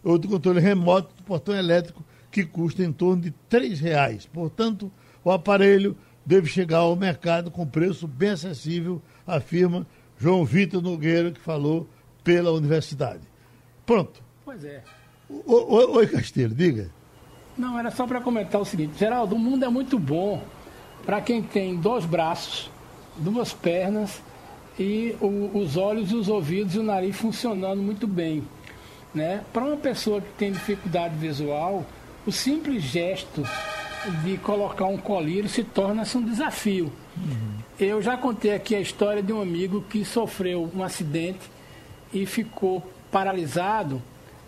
ou de controle remoto do portão elétrico que custa em torno de R$ reais. Portanto, o aparelho deve chegar ao mercado com preço bem acessível, afirma João Vitor Nogueira, que falou pela universidade. Pronto. Pois é. O, oi, Castilho, diga. Não, era só para comentar o seguinte: Geraldo, o mundo é muito bom para quem tem dois braços, duas pernas e o, os olhos, os ouvidos e o nariz funcionando muito bem. Né? Para uma pessoa que tem dificuldade visual, o simples gesto de colocar um colírio se torna-se um desafio. Uhum. Eu já contei aqui a história de um amigo que sofreu um acidente e ficou paralisado.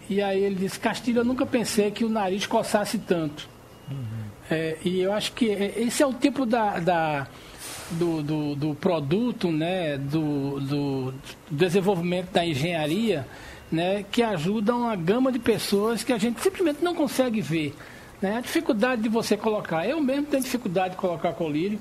E aí ele disse: Castilho, eu nunca pensei que o nariz coçasse tanto. Uhum. É, e eu acho que é, esse é o tipo da, da do, do, do, produto, né, do, do desenvolvimento da engenharia, né, que ajuda uma gama de pessoas que a gente simplesmente não consegue ver. Né? A dificuldade de você colocar. Eu mesmo tenho dificuldade de colocar colírio.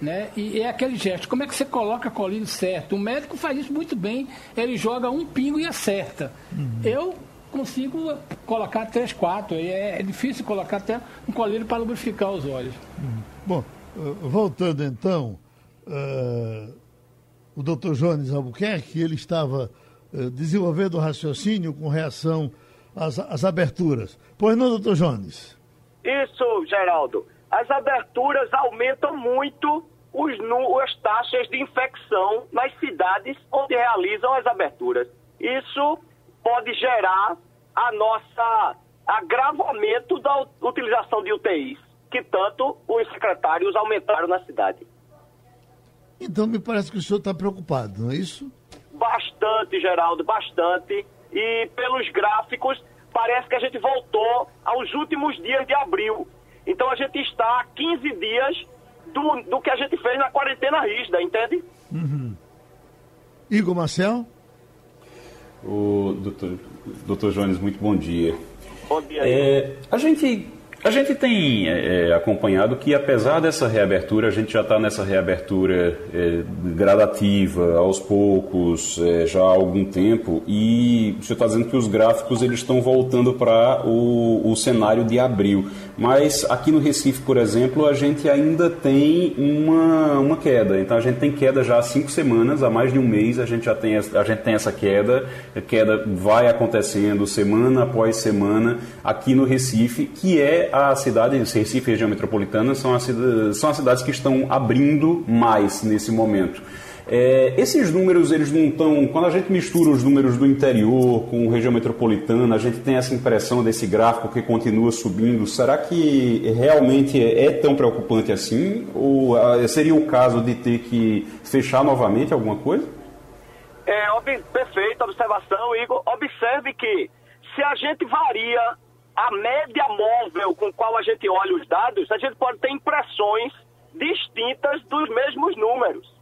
Né? E é aquele gesto. Como é que você coloca colírio certo? O médico faz isso muito bem. Ele joga um pingo e acerta. Uhum. Eu consigo colocar três, quatro. É, é, difícil colocar até um colírio para lubrificar os olhos. Uhum. Bom, voltando então, uh, o doutor Jones Albuquerque, ele estava uh, desenvolvendo o raciocínio com reação às, às aberturas. Pois não, doutor Jones? Isso, Geraldo. As aberturas aumentam muito os, as taxas de infecção nas cidades onde realizam as aberturas. Isso pode gerar a nossa agravamento da utilização de UTIs, que tanto os secretários aumentaram na cidade. Então me parece que o senhor está preocupado, não é isso? Bastante, Geraldo, bastante. E pelos gráficos, parece que a gente voltou aos últimos dias de abril. Então a gente está a 15 dias do, do que a gente fez na quarentena rígida, entende? Uhum. Igor Marcel? O doutor, doutor Jones, muito bom dia. Bom dia. É, a gente a gente tem é, acompanhado que, apesar dessa reabertura, a gente já está nessa reabertura é, gradativa, aos poucos, é, já há algum tempo, e você está dizendo que os gráficos eles estão voltando para o, o cenário de abril. Mas aqui no Recife, por exemplo, a gente ainda tem uma, uma queda. Então a gente tem queda já há cinco semanas, há mais de um mês a gente já tem, a gente tem essa queda. A queda vai acontecendo semana após semana aqui no Recife, que é a cidade, Recife e região metropolitana, são as, são as cidades que estão abrindo mais nesse momento. É, esses números, eles não estão. Quando a gente mistura os números do interior com região metropolitana, a gente tem essa impressão desse gráfico que continua subindo. Será que realmente é, é tão preocupante assim? Ou ah, seria o caso de ter que fechar novamente alguma coisa? É, perfeita observação, Igor. Observe que se a gente varia a média móvel com qual a gente olha os dados, a gente pode ter impressões distintas dos mesmos números.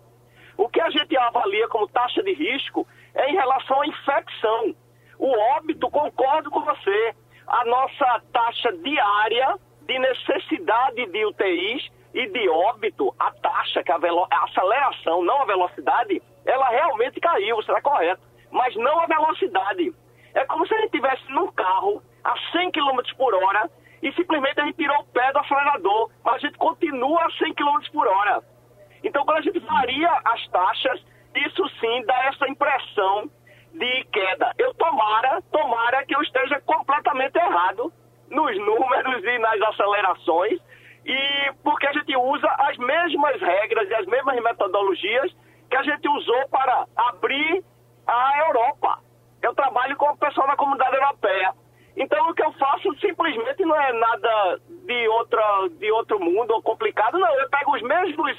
O que a gente avalia como taxa de risco é em relação à infecção. O óbito, concordo com você, a nossa taxa diária de necessidade de UTIs e de óbito, a taxa, que é a, a aceleração, não a velocidade, ela realmente caiu, você está correto, mas não a velocidade. É como se a gente estivesse num carro a 100 km por hora e simplesmente a gente tirou o pé do acelerador, mas a gente continua a 100 km por hora. Então, quando a gente varia as taxas, isso sim dá essa impressão de queda. Eu tomara, tomara que eu esteja completamente errado nos números e nas acelerações, e porque a gente usa as mesmas regras e as mesmas metodologias que a gente usou para abrir a Europa. Eu trabalho com o pessoal da comunidade europeia. Então o que eu faço simplesmente não é nada de, outra, de outro mundo ou complicado, não. Eu pego os mesmos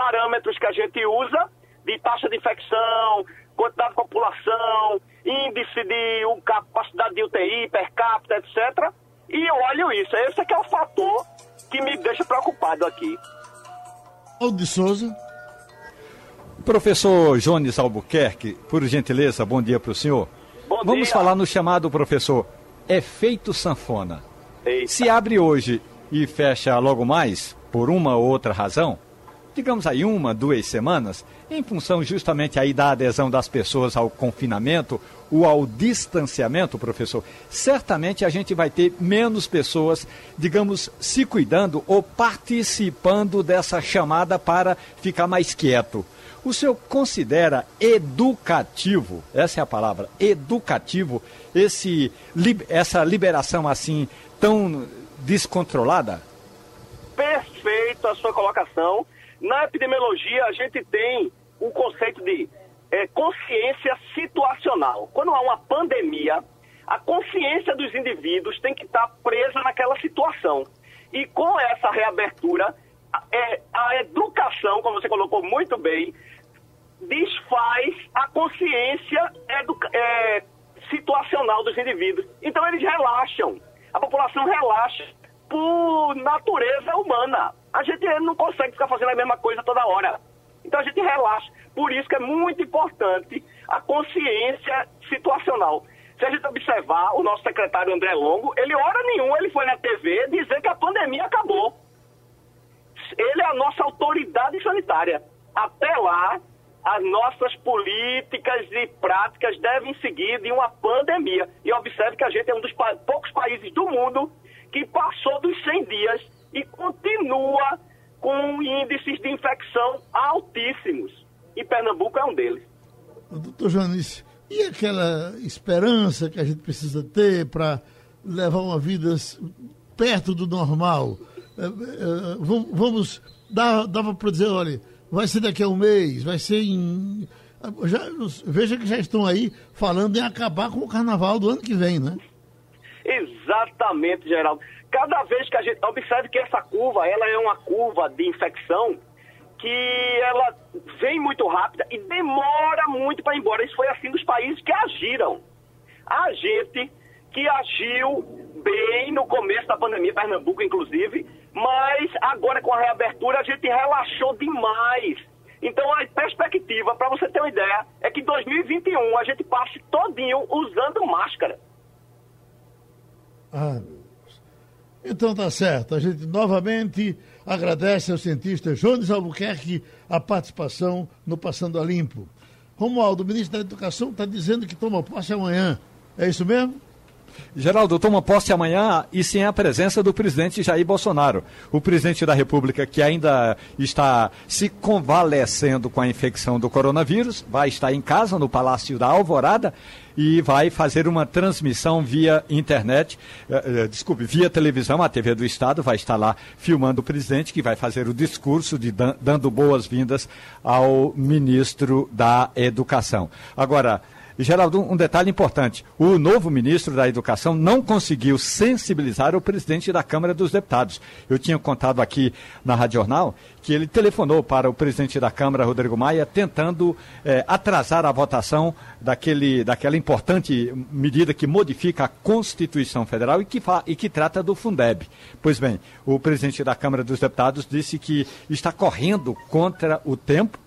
parâmetros que a gente usa de taxa de infecção, quantidade de população, índice de capacidade de UTI per capita, etc. E olho isso. Esse é que é o fator que me deixa preocupado aqui. Aldo de Souza. Professor Jones Albuquerque, por gentileza, bom dia para o senhor. Bom Vamos dia. falar no chamado, professor, efeito sanfona. Eita. Se abre hoje e fecha logo mais, por uma ou outra razão, digamos aí uma, duas semanas, em função justamente aí da adesão das pessoas ao confinamento ou ao distanciamento, professor, certamente a gente vai ter menos pessoas, digamos, se cuidando ou participando dessa chamada para ficar mais quieto. O senhor considera educativo, essa é a palavra, educativo, esse, essa liberação assim tão descontrolada? Perfeito a sua colocação. Na epidemiologia, a gente tem o conceito de eh, consciência situacional. Quando há uma pandemia, a consciência dos indivíduos tem que estar presa naquela situação. E com essa reabertura, a, é, a educação, como você colocou muito bem, desfaz a consciência é, situacional dos indivíduos. Então eles relaxam. A população relaxa por natureza humana. A gente não consegue ficar fazendo a mesma coisa toda hora. Então a gente relaxa. Por isso que é muito importante a consciência situacional. Se a gente observar, o nosso secretário André Longo, ele hora nenhuma ele foi na TV dizer que a pandemia acabou. Ele é a nossa autoridade sanitária. Até lá, as nossas políticas e práticas devem seguir de uma pandemia. E observe que a gente é um dos pa- poucos países do mundo que passou dos 100 dias e continua com índices de infecção altíssimos. E Pernambuco é um deles. Doutor Janice, e aquela esperança que a gente precisa ter para levar uma vida perto do normal? Eh, vam- vamos, dá- dava para dizer, olha, vai ser daqui a um mês, vai ser em. Já, veja que já estão aí falando em acabar com o carnaval do ano que vem, né? Exatamente, Geraldo. Cada vez que a gente observe que essa curva, ela é uma curva de infecção que ela vem muito rápida e demora muito para ir embora. Isso foi assim dos países que agiram. A gente que agiu bem no começo da pandemia, Pernambuco inclusive, mas agora com a reabertura a gente relaxou demais. Então a perspectiva, para você ter uma ideia, é que em 2021 a gente passe todinho usando máscara. Ah. Então tá certo. A gente novamente agradece ao cientista Jones Albuquerque a participação no Passando a Limpo. Romualdo, o ministro da Educação, está dizendo que toma posse amanhã. É isso mesmo? Geraldo, toma posse amanhã e sem a presença do presidente Jair Bolsonaro. O presidente da República, que ainda está se convalescendo com a infecção do coronavírus, vai estar em casa, no Palácio da Alvorada, e vai fazer uma transmissão via internet, eh, eh, desculpe, via televisão, a TV do Estado vai estar lá filmando o presidente, que vai fazer o discurso de dan- dando boas-vindas ao ministro da Educação. Agora, Geraldo, um detalhe importante: o novo ministro da Educação não conseguiu sensibilizar o presidente da Câmara dos Deputados. Eu tinha contado aqui na Rádio Jornal que ele telefonou para o presidente da Câmara, Rodrigo Maia, tentando eh, atrasar a votação daquele, daquela importante medida que modifica a Constituição Federal e que, e que trata do Fundeb. Pois bem, o presidente da Câmara dos Deputados disse que está correndo contra o tempo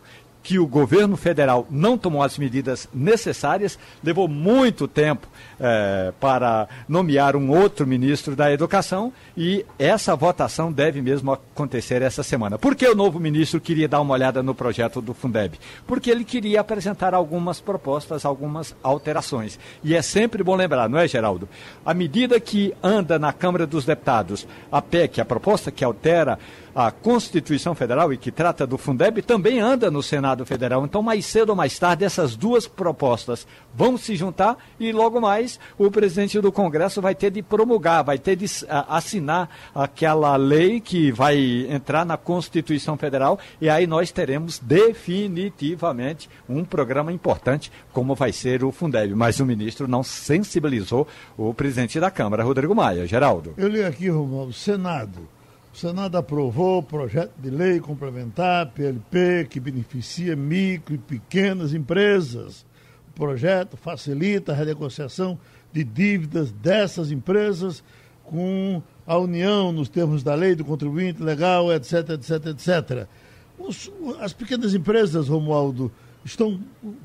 que o governo federal não tomou as medidas necessárias, levou muito tempo eh, para nomear um outro ministro da Educação e essa votação deve mesmo acontecer essa semana. Por que o novo ministro queria dar uma olhada no projeto do Fundeb? Porque ele queria apresentar algumas propostas, algumas alterações. E é sempre bom lembrar, não é, Geraldo? A medida que anda na Câmara dos Deputados, a PEC, a proposta que altera a Constituição Federal e que trata do Fundeb também anda no Senado Federal. Então, mais cedo ou mais tarde, essas duas propostas vão se juntar e logo mais o presidente do Congresso vai ter de promulgar, vai ter de assinar aquela lei que vai entrar na Constituição Federal e aí nós teremos definitivamente um programa importante como vai ser o Fundeb. Mas o ministro não sensibilizou o presidente da Câmara, Rodrigo Maia. Geraldo. Eu li aqui, Romualdo, Senado. O Senado aprovou o projeto de lei complementar, PLP, que beneficia micro e pequenas empresas. O projeto facilita a renegociação de dívidas dessas empresas com a União nos termos da lei do contribuinte legal, etc, etc, etc. Os, as pequenas empresas, Romualdo, estão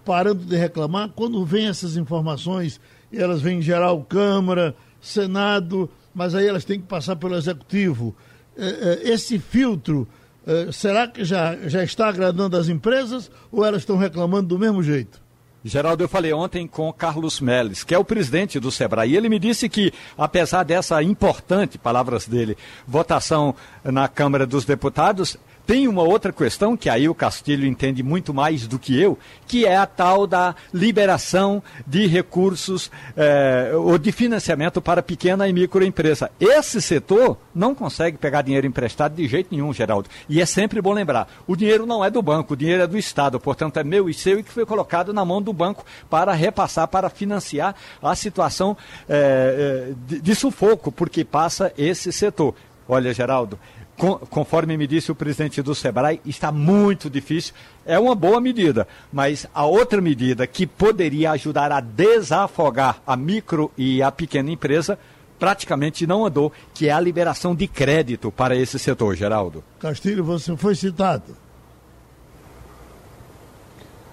parando de reclamar quando vêm essas informações, elas vêm em geral Câmara, Senado, mas aí elas têm que passar pelo Executivo. Eh, eh, esse filtro, eh, será que já, já está agradando as empresas ou elas estão reclamando do mesmo jeito? Geraldo, eu falei ontem com Carlos Melles, que é o presidente do Sebrae, e ele me disse que, apesar dessa importante, palavras dele, votação na Câmara dos Deputados, tem uma outra questão que aí o Castilho entende muito mais do que eu, que é a tal da liberação de recursos eh, ou de financiamento para pequena e microempresa. Esse setor não consegue pegar dinheiro emprestado de jeito nenhum, Geraldo. E é sempre bom lembrar: o dinheiro não é do banco, o dinheiro é do Estado, portanto é meu e seu e que foi colocado na mão do banco para repassar, para financiar a situação eh, eh de, de sufoco, porque passa esse setor. Olha, Geraldo, conforme me disse o presidente do Sebrae, está muito difícil. É uma boa medida, mas a outra medida que poderia ajudar a desafogar a micro e a pequena empresa praticamente não andou, que é a liberação de crédito para esse setor, Geraldo. Castilho, você foi citado.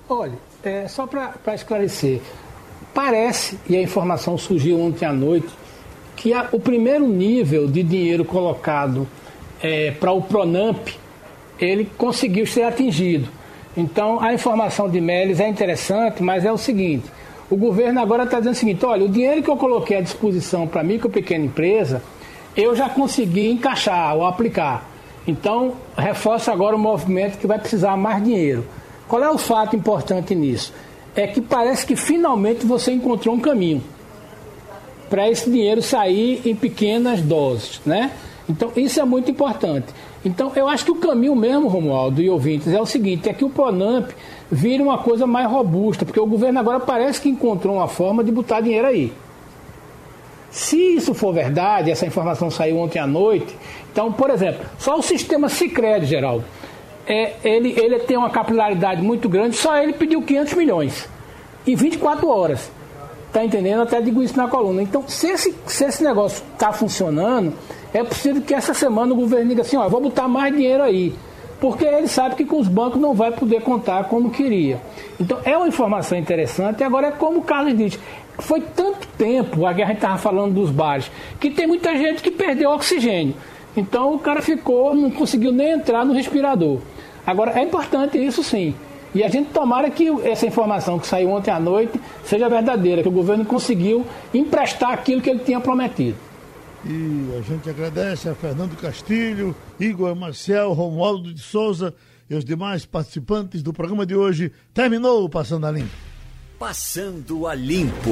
Olha, é, só para esclarecer, parece, e a informação surgiu ontem à noite, que a, o primeiro nível de dinheiro colocado é, para o Pronamp, ele conseguiu ser atingido. Então, a informação de Meles é interessante, mas é o seguinte: o governo agora está dizendo o seguinte: olha, o dinheiro que eu coloquei à disposição para micro e pequena empresa, eu já consegui encaixar ou aplicar. Então, reforça agora o movimento que vai precisar mais dinheiro. Qual é o fato importante nisso? É que parece que finalmente você encontrou um caminho para esse dinheiro sair em pequenas doses, né? Então, isso é muito importante. Então, eu acho que o caminho mesmo, Romualdo e ouvintes, é o seguinte: é que o Pronamp vire uma coisa mais robusta, porque o governo agora parece que encontrou uma forma de botar dinheiro aí. Se isso for verdade, essa informação saiu ontem à noite, então, por exemplo, só o sistema Sicredi, Geraldo, é, ele, ele tem uma capilaridade muito grande, só ele pediu 500 milhões em 24 horas. Está entendendo? Até digo isso na coluna. Então, se esse, se esse negócio está funcionando, é possível que essa semana o governo diga assim, ó, vou botar mais dinheiro aí. Porque ele sabe que com os bancos não vai poder contar como queria. Então é uma informação interessante. Agora é como o Carlos diz, foi tanto tempo, a gente estava falando dos bares, que tem muita gente que perdeu oxigênio. Então o cara ficou, não conseguiu nem entrar no respirador. Agora é importante isso sim. E a gente tomara que essa informação que saiu ontem à noite seja verdadeira, que o governo conseguiu emprestar aquilo que ele tinha prometido. E a gente agradece a Fernando Castilho, Igor Marcel, Romualdo de Souza e os demais participantes do programa de hoje. Terminou o Passando a Limpo. Passando a Limpo.